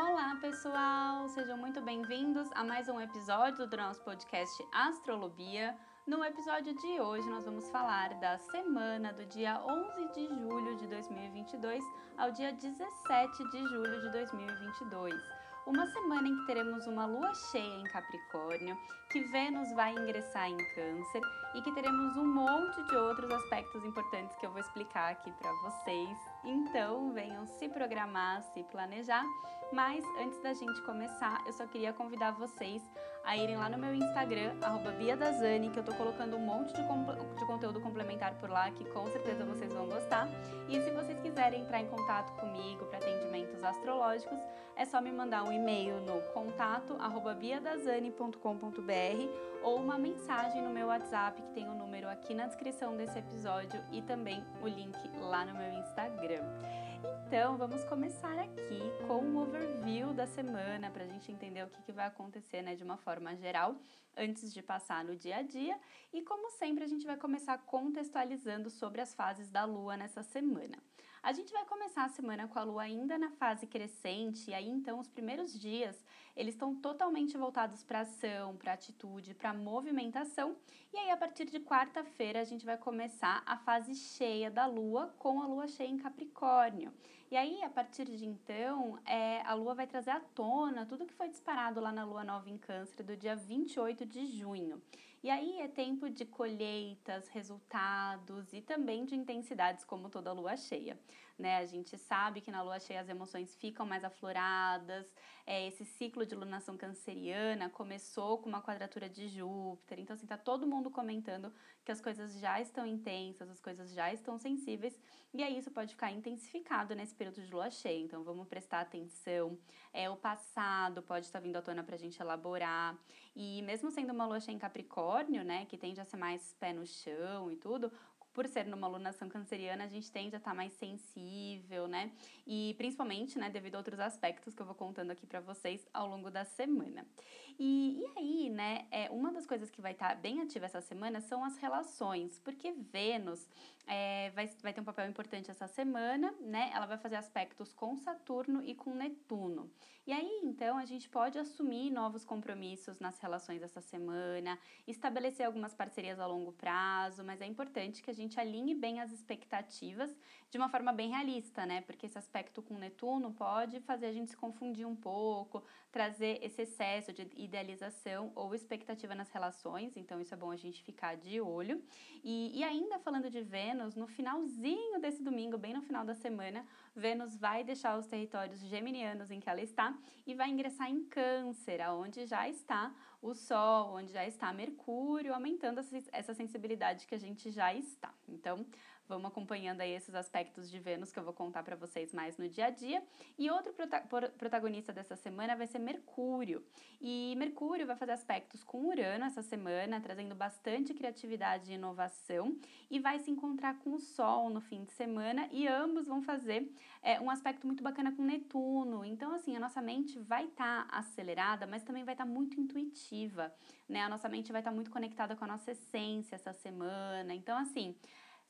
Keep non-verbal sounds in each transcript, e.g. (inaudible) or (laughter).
Olá, pessoal! Sejam muito bem-vindos a mais um episódio do nosso podcast Astrolobia. No episódio de hoje, nós vamos falar da semana do dia 11 de julho de 2022 ao dia 17 de julho de 2022 uma semana em que teremos uma lua cheia em Capricórnio, que Vênus vai ingressar em Câncer e que teremos um monte de outros aspectos importantes que eu vou explicar aqui para vocês. Então, venham se programar, se planejar. Mas antes da gente começar, eu só queria convidar vocês a irem lá no meu Instagram, @biadazani, que eu tô colocando um monte de, de conteúdo complementar por lá que com certeza vocês vão gostar. E se vocês quiserem entrar em contato comigo para atendimentos astrológicos, é só me mandar um e-mail no contato biadazani.com.br ou uma mensagem no meu WhatsApp, que tem o um número aqui na descrição desse episódio e também o link lá no meu Instagram. Então, vamos começar aqui com um overview da semana para a gente entender o que, que vai acontecer né, de uma forma geral antes de passar no dia a dia. E como sempre, a gente vai começar contextualizando sobre as fases da Lua nessa semana. A gente vai começar a semana com a lua ainda na fase crescente, e aí então os primeiros dias eles estão totalmente voltados para ação, para atitude, para movimentação. E aí a partir de quarta-feira a gente vai começar a fase cheia da lua com a lua cheia em Capricórnio. E aí a partir de então, é, a lua vai trazer à tona tudo que foi disparado lá na lua nova em Câncer do dia 28 de junho. E aí é tempo de colheitas, resultados e também de intensidades como toda lua cheia né? A gente sabe que na lua cheia as emoções ficam mais afloradas. É, esse ciclo de lunação canceriana começou com uma quadratura de Júpiter. Então, assim, tá todo mundo comentando que as coisas já estão intensas, as coisas já estão sensíveis. E aí isso pode ficar intensificado nesse período de lua cheia. Então, vamos prestar atenção. É, o passado pode estar vindo à tona pra gente elaborar. E mesmo sendo uma lua cheia em Capricórnio, né, que tende a ser mais pé no chão e tudo, por ser numa alunação canceriana, a gente tende a estar tá mais sensível, né? E principalmente, né, devido a outros aspectos que eu vou contando aqui para vocês ao longo da semana. E, e aí, né, é, uma das coisas que vai estar tá bem ativa essa semana são as relações, porque Vênus é, vai, vai ter um papel importante essa semana, né? Ela vai fazer aspectos com Saturno e com Netuno. E aí, então, a gente pode assumir novos compromissos nas relações essa semana, estabelecer algumas parcerias a longo prazo, mas é importante que a gente alinhe bem as expectativas de uma forma bem realista, né? Porque esse aspecto com Netuno pode fazer a gente se confundir um pouco, trazer esse excesso de idealização ou expectativa nas relações, então isso é bom a gente ficar de olho. E, e ainda falando de Vênus, no finalzinho desse domingo, bem no final da semana, Vênus vai deixar os territórios geminianos em que ela está e vai ingressar em Câncer, aonde já está o Sol, onde já está Mercúrio, aumentando essa sensibilidade que a gente já está. Então, vamos acompanhando aí esses aspectos de Vênus que eu vou contar para vocês mais no dia a dia. E outro prota protagonista dessa semana vai ser Mercúrio. E Mercúrio vai fazer aspectos com Urano essa semana, trazendo bastante criatividade e inovação, e vai se encontrar com o Sol no fim de semana, e ambos vão fazer é, um aspecto muito bacana com Netuno. Então, assim, a nossa mente vai estar tá acelerada, mas também vai estar tá muito intuitiva, né? A nossa mente vai estar tá muito conectada com a nossa essência essa semana. Então, assim,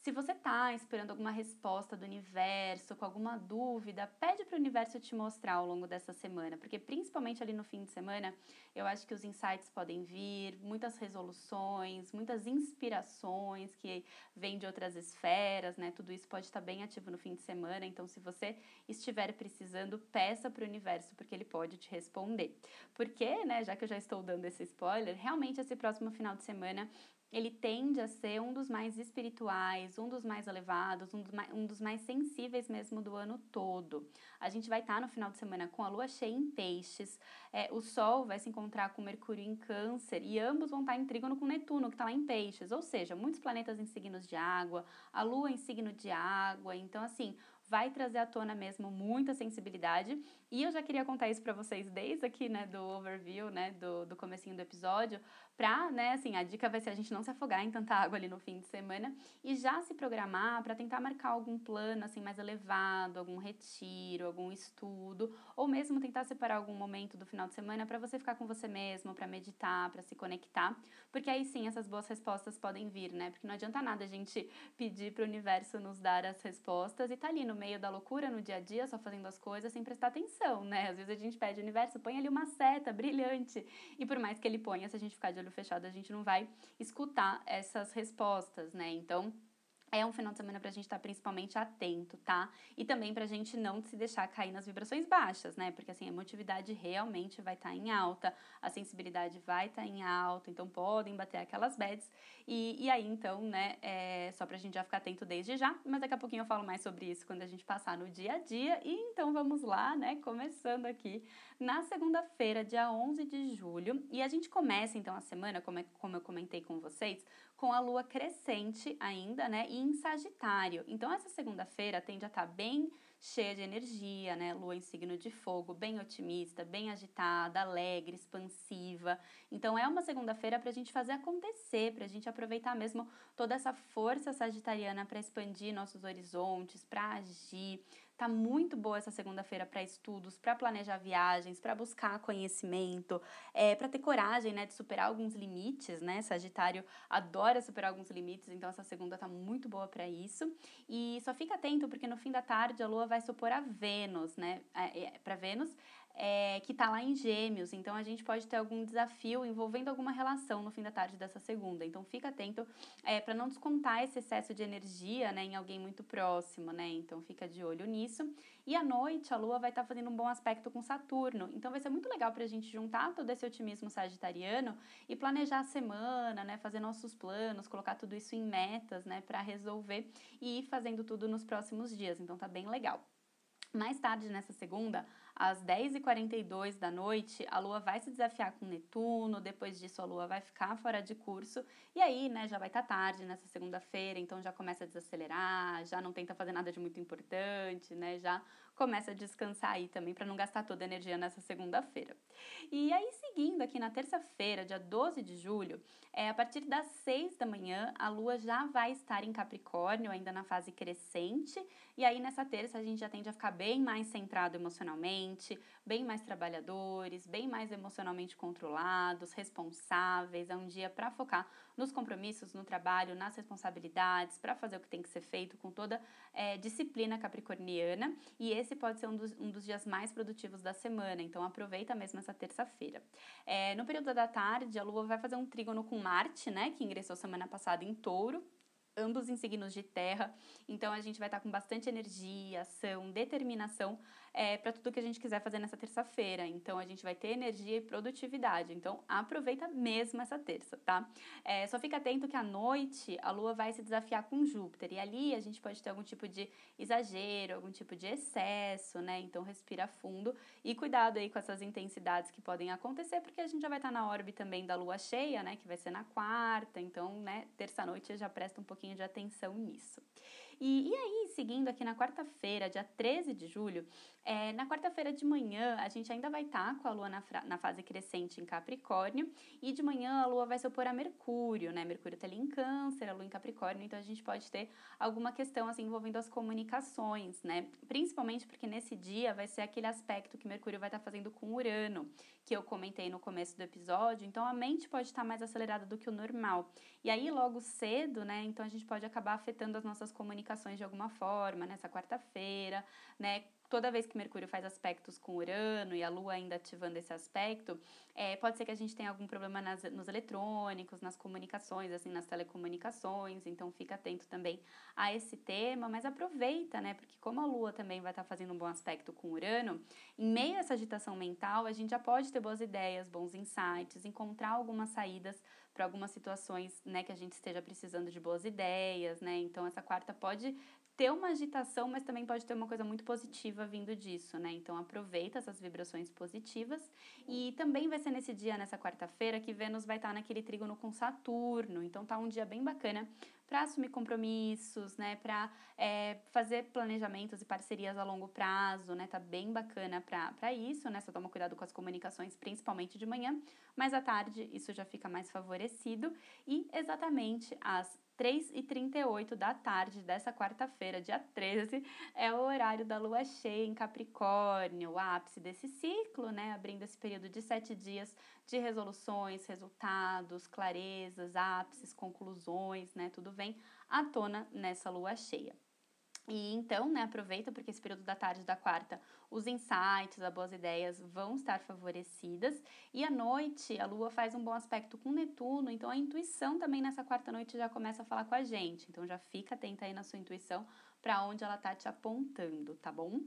se você está esperando alguma resposta do universo, com alguma dúvida, pede para o universo te mostrar ao longo dessa semana, porque principalmente ali no fim de semana, eu acho que os insights podem vir, muitas resoluções, muitas inspirações que vêm de outras esferas, né? Tudo isso pode estar tá bem ativo no fim de semana, então se você estiver precisando, peça para o universo, porque ele pode te responder. Porque, né, já que eu já estou dando esse spoiler, realmente esse próximo final de semana ele tende a ser um dos mais espirituais, um dos mais elevados, um dos mais, um dos mais sensíveis mesmo do ano todo. A gente vai estar tá no final de semana com a lua cheia em peixes, é, o Sol vai se encontrar com Mercúrio em câncer e ambos vão estar tá em trígono com Netuno, que está lá em peixes, ou seja, muitos planetas em signos de água, a lua em signo de água, então assim, vai trazer à tona mesmo muita sensibilidade. E eu já queria contar isso para vocês desde aqui, né, do overview, né, do, do comecinho do episódio, pra, né, assim, a dica vai ser a gente não se afogar em tanta água ali no fim de semana e já se programar para tentar marcar algum plano, assim, mais elevado, algum retiro, algum estudo, ou mesmo tentar separar algum momento do final de semana para você ficar com você mesmo, para meditar, para se conectar, porque aí sim essas boas respostas podem vir, né, porque não adianta nada a gente pedir para o universo nos dar as respostas e tá ali no meio da loucura no dia a dia, só fazendo as coisas sem prestar atenção, né? Às vezes a gente pede, universo, põe ali uma seta brilhante. E por mais que ele ponha, se a gente ficar de olho fechado, a gente não vai escutar essas respostas, né? Então, é um final de semana para a gente estar tá principalmente atento, tá? E também para a gente não se deixar cair nas vibrações baixas, né? Porque assim, a emotividade realmente vai estar tá em alta, a sensibilidade vai estar tá em alta, então podem bater aquelas bads. E, e aí, então, né, é só para a gente já ficar atento desde já, mas daqui a pouquinho eu falo mais sobre isso quando a gente passar no dia a dia. E então vamos lá, né? Começando aqui na segunda-feira, dia 11 de julho. E a gente começa então a semana, como, é, como eu comentei com vocês, com a lua crescente ainda, né? E em Sagitário. Então, essa segunda-feira tende a estar tá bem cheia de energia, né? Lua em signo de fogo, bem otimista, bem agitada, alegre, expansiva. Então, é uma segunda-feira para a gente fazer acontecer, para a gente aproveitar mesmo toda essa força sagitariana para expandir nossos horizontes, para agir, Tá muito boa essa segunda-feira para estudos, para planejar viagens, para buscar conhecimento, é, para ter coragem, né, de superar alguns limites, né? Sagitário adora superar alguns limites, então essa segunda tá muito boa para isso. E só fica atento porque no fim da tarde a Lua vai se opor a Vênus, né? É, é, para Vênus é, que está lá em Gêmeos. Então a gente pode ter algum desafio envolvendo alguma relação no fim da tarde dessa segunda. Então fica atento é, para não descontar esse excesso de energia né, em alguém muito próximo, né? Então fica de olho nisso. E à noite a Lua vai estar tá fazendo um bom aspecto com Saturno. Então vai ser muito legal para a gente juntar todo esse otimismo sagitariano e planejar a semana, né? Fazer nossos planos, colocar tudo isso em metas, né? Para resolver e ir fazendo tudo nos próximos dias. Então tá bem legal. Mais tarde nessa segunda, às 10h42 da noite, a Lua vai se desafiar com Netuno, depois disso a Lua vai ficar fora de curso, e aí, né, já vai estar tá tarde nessa segunda-feira, então já começa a desacelerar, já não tenta fazer nada de muito importante, né, já começa a descansar aí também para não gastar toda a energia nessa segunda-feira. E aí, seguindo aqui na terça-feira, dia 12 de julho, é, a partir das 6 da manhã, a Lua já vai estar em Capricórnio, ainda na fase crescente, e aí nessa terça a gente já tende a ficar bem mais centrado emocionalmente, bem mais trabalhadores, bem mais emocionalmente controlados, responsáveis. É um dia para focar nos compromissos, no trabalho, nas responsabilidades, para fazer o que tem que ser feito com toda é, disciplina capricorniana. E esse pode ser um dos, um dos dias mais produtivos da semana, então aproveita mesmo essa terça-feira. É, no período da tarde, a Lua vai fazer um trígono com Marte, né, que ingressou semana passada em touro ambos em signos de terra. Então a gente vai estar com bastante energia, ação, determinação é, para tudo que a gente quiser fazer nessa terça-feira. Então a gente vai ter energia e produtividade. Então aproveita mesmo essa terça, tá? É, só fica atento que à noite a Lua vai se desafiar com Júpiter e ali a gente pode ter algum tipo de exagero, algum tipo de excesso, né? Então respira fundo e cuidado aí com essas intensidades que podem acontecer, porque a gente já vai estar na órbita também da Lua cheia, né? Que vai ser na quarta. Então, né? Terça-noite já presta um pouquinho de atenção nisso. E, e aí, seguindo aqui na quarta-feira, dia 13 de julho, é, na quarta-feira de manhã, a gente ainda vai estar tá com a Lua na, na, fase crescente em Capricórnio, e de manhã a Lua vai se opor a Mercúrio, né? Mercúrio está ali em Câncer, a Lua em Capricórnio, então a gente pode ter alguma questão assim envolvendo as comunicações, né? Principalmente porque nesse dia vai ser aquele aspecto que Mercúrio vai estar tá fazendo com Urano, que eu comentei no começo do episódio, então a mente pode estar mais acelerada do que o normal. E aí, logo cedo, né? Então a gente pode acabar afetando as nossas comunicações de alguma forma nessa quarta-feira, né? Toda vez que Mercúrio faz aspectos com Urano e a Lua ainda ativando esse aspecto, é, pode ser que a gente tenha algum problema nas, nos eletrônicos, nas comunicações, assim, nas telecomunicações, então fica atento também a esse tema, mas aproveita, né, porque como a Lua também vai estar tá fazendo um bom aspecto com Urano, em meio a essa agitação mental, a gente já pode ter boas ideias, bons insights, encontrar algumas saídas para algumas situações, né, que a gente esteja precisando de boas ideias, né, então essa quarta pode ter uma agitação, mas também pode ter uma coisa muito positiva vindo disso, né? Então aproveita essas vibrações positivas e também vai ser nesse dia, nessa quarta-feira, que Vênus vai estar naquele trígono com Saturno. Então tá um dia bem bacana para assumir compromissos, né? Para é, fazer planejamentos e parcerias a longo prazo, né? Tá bem bacana para isso, né? Só toma cuidado com as comunicações, principalmente de manhã, mas à tarde isso já fica mais favorecido e exatamente às 3h38 da tarde dessa quarta-feira, dia 13, é o horário da lua cheia em Capricórnio, o ápice desse ciclo, né? Abrindo esse período de sete dias de resoluções, resultados, clarezas, ápices, conclusões, né? Tudo vem à tona nessa lua cheia. E então, né, aproveita porque esse período da tarde da quarta, os insights, as boas ideias vão estar favorecidas. E à noite, a Lua faz um bom aspecto com Netuno, então a intuição também nessa quarta noite já começa a falar com a gente. Então já fica atenta aí na sua intuição para onde ela tá te apontando, tá bom?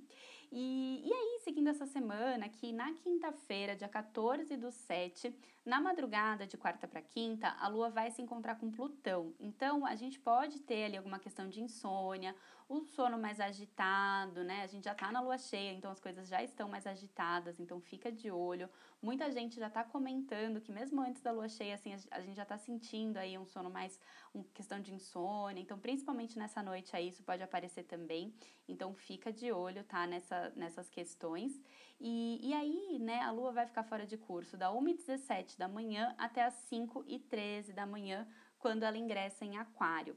E, e aí, seguindo essa semana, que na quinta-feira, dia 14 do 7, na madrugada de quarta para quinta, a Lua vai se encontrar com Plutão. Então, a gente pode ter ali alguma questão de insônia, o sono mais agitado, né? A gente já tá na Lua cheia, então as coisas já estão mais agitadas, então fica de olho. Muita gente já tá comentando que mesmo antes da Lua cheia, assim, a gente já tá sentindo aí um sono mais, uma questão de insônia. Então, principalmente nessa noite aí, isso pode aparecer também. Então, fica de olho, tá? Nessa nessas questões. E, e aí, né, a Lua vai ficar fora de curso da 1h17 da manhã até as 5h13 da manhã, quando ela ingressa em Aquário.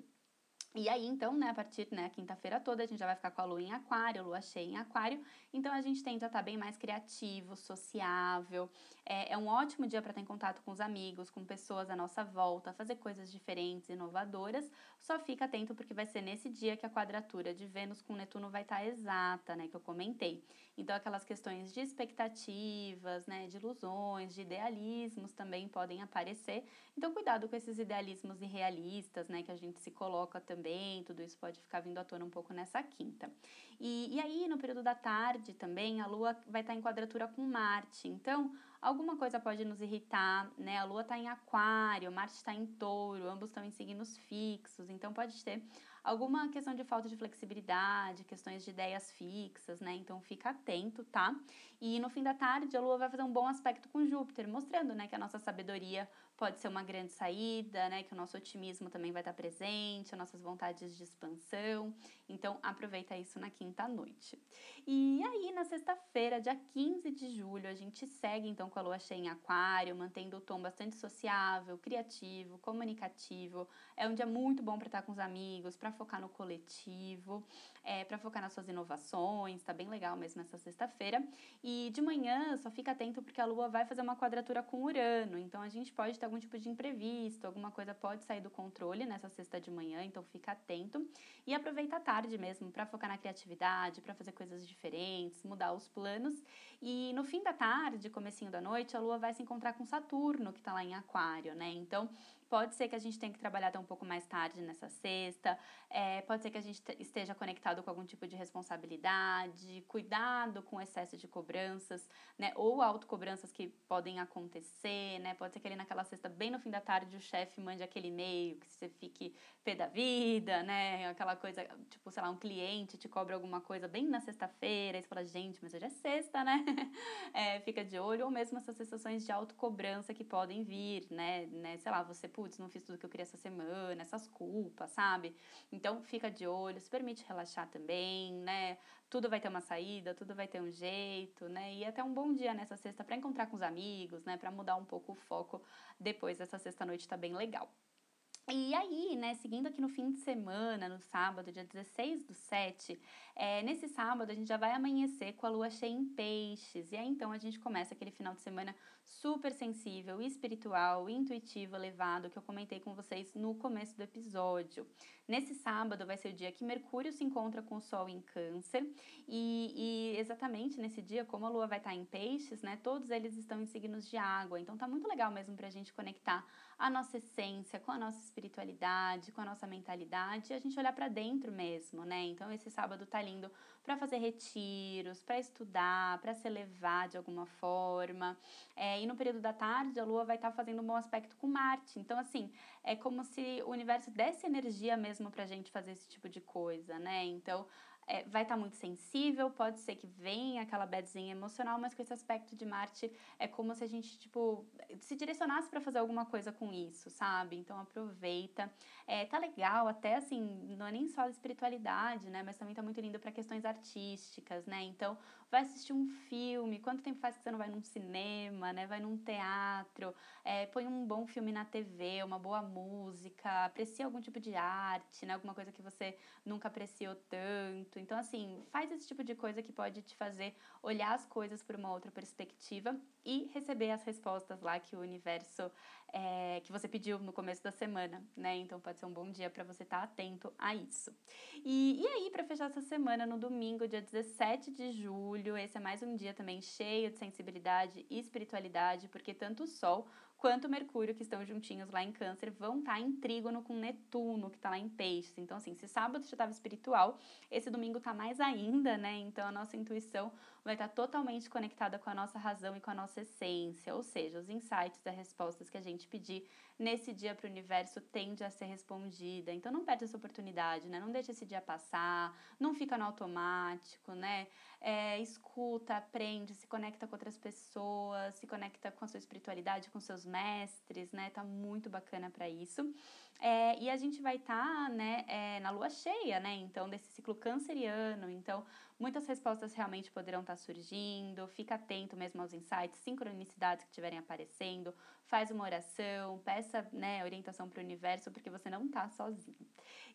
E aí, então, né, a partir da né, quinta-feira toda, a gente já vai ficar com a lua em aquário, lua cheia em aquário. Então, a gente tenta estar bem mais criativo, sociável. É, é um ótimo dia para estar em contato com os amigos, com pessoas à nossa volta, fazer coisas diferentes, inovadoras. Só fica atento porque vai ser nesse dia que a quadratura de Vênus com Netuno vai estar exata, né, que eu comentei. Então, aquelas questões de expectativas, né, de ilusões, de idealismos também podem aparecer. Então, cuidado com esses idealismos irrealistas, né, que a gente se coloca também tudo isso pode ficar vindo à tona um pouco nessa quinta. E, e aí, no período da tarde também, a Lua vai estar em quadratura com Marte, então alguma coisa pode nos irritar, né? A Lua está em Aquário, Marte está em Touro, ambos estão em signos fixos, então pode ter alguma questão de falta de flexibilidade, questões de ideias fixas, né? Então fica atento, tá? E no fim da tarde a Lua vai fazer um bom aspecto com Júpiter, mostrando, né, que a nossa sabedoria pode ser uma grande saída, né? Que o nosso otimismo também vai estar presente, as nossas vontades de expansão. Então aproveita isso na quinta noite. E aí na sexta-feira, dia 15 de julho, a gente segue então com a lua cheia em aquário, mantendo o tom bastante sociável, criativo, comunicativo. É um dia muito bom para estar com os amigos, para focar no coletivo, é, para focar nas suas inovações, tá bem legal mesmo essa sexta-feira. E de manhã, só fica atento porque a lua vai fazer uma quadratura com Urano, então a gente pode ter algum tipo de imprevisto, alguma coisa pode sair do controle nessa sexta de manhã, então fica atento. E aproveita a tarde mesmo para focar na criatividade, para fazer coisas diferentes, mudar os planos. E no fim da tarde, comecinho da noite, a lua vai se encontrar com Saturno, que está lá em Aquário, né? Então, Pode ser que a gente tenha que trabalhar até um pouco mais tarde nessa sexta, é, pode ser que a gente esteja conectado com algum tipo de responsabilidade, cuidado com excesso de cobranças, né? Ou autocobranças que podem acontecer, né? Pode ser que ali naquela sexta, bem no fim da tarde, o chefe mande aquele e-mail que você fique pé da vida, né? Aquela coisa, tipo, sei lá, um cliente te cobra alguma coisa bem na sexta-feira, e você fala, gente, mas hoje é sexta, né? (laughs) É, fica de olho, ou mesmo essas sensações de autocobrança que podem vir, né? né? Sei lá, você putz, não fiz tudo que eu queria essa semana, essas culpas, sabe? Então fica de olho, se permite relaxar também, né? Tudo vai ter uma saída, tudo vai ter um jeito, né? E até um bom dia nessa sexta para encontrar com os amigos, né? Para mudar um pouco o foco depois dessa sexta noite tá bem legal. E aí, né, seguindo aqui no fim de semana, no sábado, dia 16 do 7, é, nesse sábado a gente já vai amanhecer com a lua cheia em peixes. E aí então a gente começa aquele final de semana super sensível, espiritual, intuitivo, elevado, que eu comentei com vocês no começo do episódio. Nesse sábado vai ser o dia que Mercúrio se encontra com o Sol em Câncer. E, e exatamente nesse dia, como a lua vai estar em peixes, né, todos eles estão em signos de água. Então tá muito legal mesmo pra gente conectar a nossa essência com a nossa espiritualidade, com a nossa mentalidade e a gente olhar para dentro mesmo, né? Então esse sábado tá lindo para fazer retiros, para estudar, para se elevar de alguma forma. É, e no período da tarde a Lua vai estar tá fazendo um bom aspecto com Marte. Então assim é como se o universo desse energia mesmo para a gente fazer esse tipo de coisa, né? Então é, vai estar tá muito sensível, pode ser que venha aquela badzinha emocional, mas com esse aspecto de Marte é como se a gente, tipo, se direcionasse para fazer alguma coisa com isso, sabe? Então aproveita. É, tá legal, até assim, não é nem só a espiritualidade, né? Mas também tá muito lindo para questões artísticas, né? Então, vai assistir um filme, quanto tempo faz que você não vai num cinema, né? Vai num teatro, é, põe um bom filme na TV, uma boa música, aprecia algum tipo de arte, né? Alguma coisa que você nunca apreciou tanto. Então, assim, faz esse tipo de coisa que pode te fazer olhar as coisas por uma outra perspectiva e receber as respostas lá que o universo é, que você pediu no começo da semana, né? Então pode ser um bom dia para você estar tá atento a isso. E, e aí, para fechar essa semana, no domingo, dia 17 de julho, esse é mais um dia também cheio de sensibilidade e espiritualidade, porque tanto o Sol quanto Mercúrio, que estão juntinhos lá em Câncer, vão estar tá em trígono com Netuno, que está lá em Peixes. Então, assim, se sábado já estava espiritual, esse domingo tá mais ainda, né? Então, a nossa intuição vai estar tá totalmente conectada com a nossa razão e com a nossa essência, ou seja, os insights, as respostas que a gente pedir nesse dia para o universo tende a ser respondida. Então não perde essa oportunidade, né? Não deixa esse dia passar, não fica no automático, né? É, escuta, aprende, se conecta com outras pessoas, se conecta com a sua espiritualidade, com seus mestres, né? Tá muito bacana para isso. É, e a gente vai estar, tá, né, é, na lua cheia, né? Então, desse ciclo canceriano. Então, muitas respostas realmente poderão estar tá surgindo. Fica atento mesmo aos insights, sincronicidades que estiverem aparecendo. Faz uma oração, peça, né, orientação para o universo, porque você não está sozinho.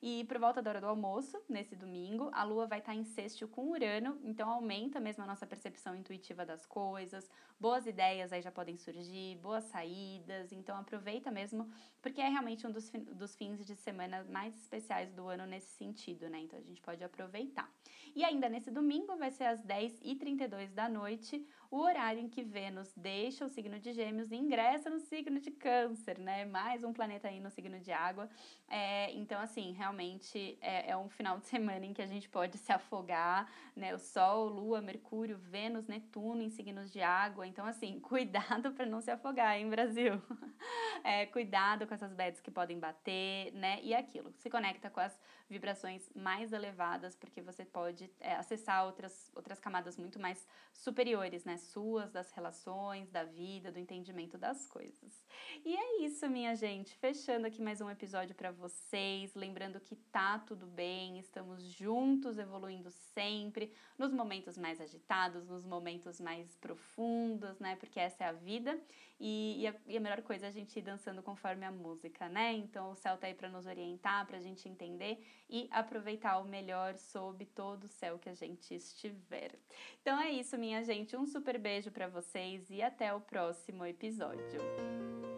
E por volta da hora do almoço, nesse domingo, a lua vai estar tá em sexto com Urano, então aumenta mesmo a nossa percepção intuitiva das coisas. Boas ideias aí já podem surgir, boas saídas. Então, aproveita mesmo, porque é realmente um dos dos fins de semana mais especiais do ano nesse sentido, né? Então a gente pode aproveitar. E ainda nesse domingo vai ser às 10h32 da noite, o horário em que Vênus deixa o signo de Gêmeos e ingressa no signo de Câncer, né? Mais um planeta aí no signo de água. É, então, assim, realmente é, é um final de (laughs) semana em que a gente pode se afogar, né? O Sol, Lua, Mercúrio, Vênus, Netuno em signos de água. Então, assim, (laughs) cuidado para não se afogar, hein, Brasil? (laughs) É, cuidado com essas bets que podem bater, né? E aquilo, se conecta com as vibrações mais elevadas, porque você pode é, acessar outras, outras camadas muito mais superiores, né? Suas, das relações, da vida, do entendimento das coisas. E é isso, minha gente. Fechando aqui mais um episódio para vocês. Lembrando que tá tudo bem, estamos juntos, evoluindo sempre, nos momentos mais agitados, nos momentos mais profundos, né? Porque essa é a vida. E, e, a, e, a, melhor coisa é a gente ir dançando conforme a música, né? Então o céu tá aí para nos orientar, para a gente entender e aproveitar o melhor sob todo o céu que a gente estiver. Então é isso, minha gente. Um super beijo para vocês e até o próximo episódio.